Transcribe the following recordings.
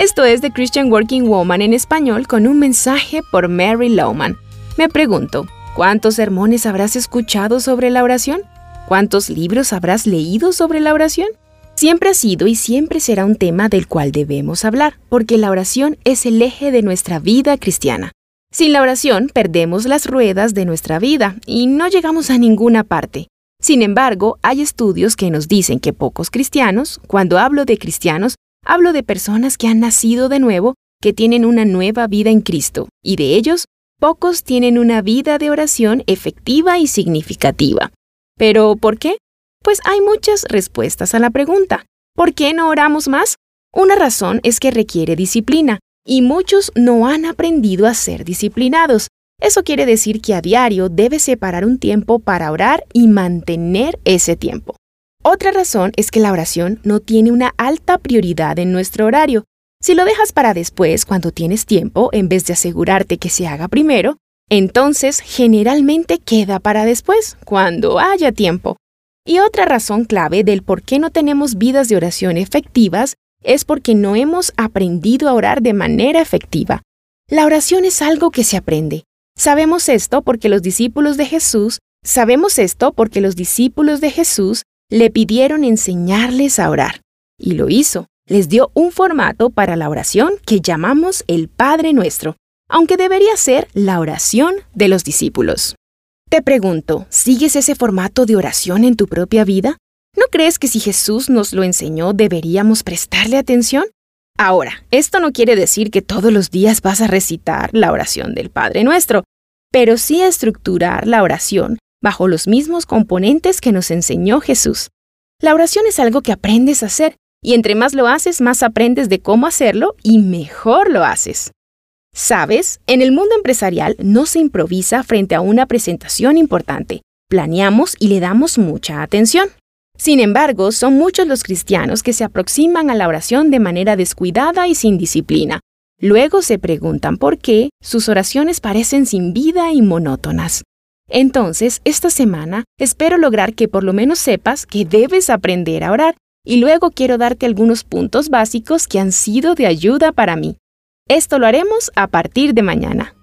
Esto es The Christian Working Woman en español con un mensaje por Mary Lowman. Me pregunto, ¿cuántos sermones habrás escuchado sobre la oración? ¿Cuántos libros habrás leído sobre la oración? Siempre ha sido y siempre será un tema del cual debemos hablar, porque la oración es el eje de nuestra vida cristiana. Sin la oración perdemos las ruedas de nuestra vida y no llegamos a ninguna parte. Sin embargo, hay estudios que nos dicen que pocos cristianos, cuando hablo de cristianos, hablo de personas que han nacido de nuevo, que tienen una nueva vida en Cristo, y de ellos, pocos tienen una vida de oración efectiva y significativa. ¿Pero por qué? Pues hay muchas respuestas a la pregunta. ¿Por qué no oramos más? Una razón es que requiere disciplina, y muchos no han aprendido a ser disciplinados. Eso quiere decir que a diario debes separar un tiempo para orar y mantener ese tiempo. Otra razón es que la oración no tiene una alta prioridad en nuestro horario. Si lo dejas para después, cuando tienes tiempo, en vez de asegurarte que se haga primero, entonces generalmente queda para después, cuando haya tiempo. Y otra razón clave del por qué no tenemos vidas de oración efectivas es porque no hemos aprendido a orar de manera efectiva. La oración es algo que se aprende. Sabemos esto porque los discípulos de Jesús, sabemos esto porque los discípulos de Jesús le pidieron enseñarles a orar. Y lo hizo. Les dio un formato para la oración que llamamos el Padre Nuestro, aunque debería ser la oración de los discípulos. Te pregunto, ¿sigues ese formato de oración en tu propia vida? ¿No crees que si Jesús nos lo enseñó deberíamos prestarle atención? Ahora, esto no quiere decir que todos los días vas a recitar la oración del Padre Nuestro, pero sí estructurar la oración bajo los mismos componentes que nos enseñó Jesús. La oración es algo que aprendes a hacer, y entre más lo haces, más aprendes de cómo hacerlo y mejor lo haces. Sabes, en el mundo empresarial no se improvisa frente a una presentación importante. Planeamos y le damos mucha atención. Sin embargo, son muchos los cristianos que se aproximan a la oración de manera descuidada y sin disciplina. Luego se preguntan por qué sus oraciones parecen sin vida y monótonas. Entonces, esta semana espero lograr que por lo menos sepas que debes aprender a orar y luego quiero darte algunos puntos básicos que han sido de ayuda para mí. Esto lo haremos a partir de mañana.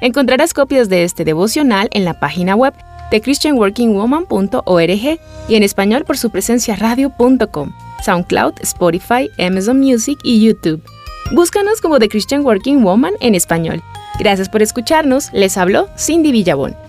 Encontrarás copias de este devocional en la página web de christianworkingwoman.org y en español por su presencia radio.com, SoundCloud, Spotify, Amazon Music y YouTube. Búscanos como The Christian Working Woman en español. Gracias por escucharnos. Les habló Cindy Villabón.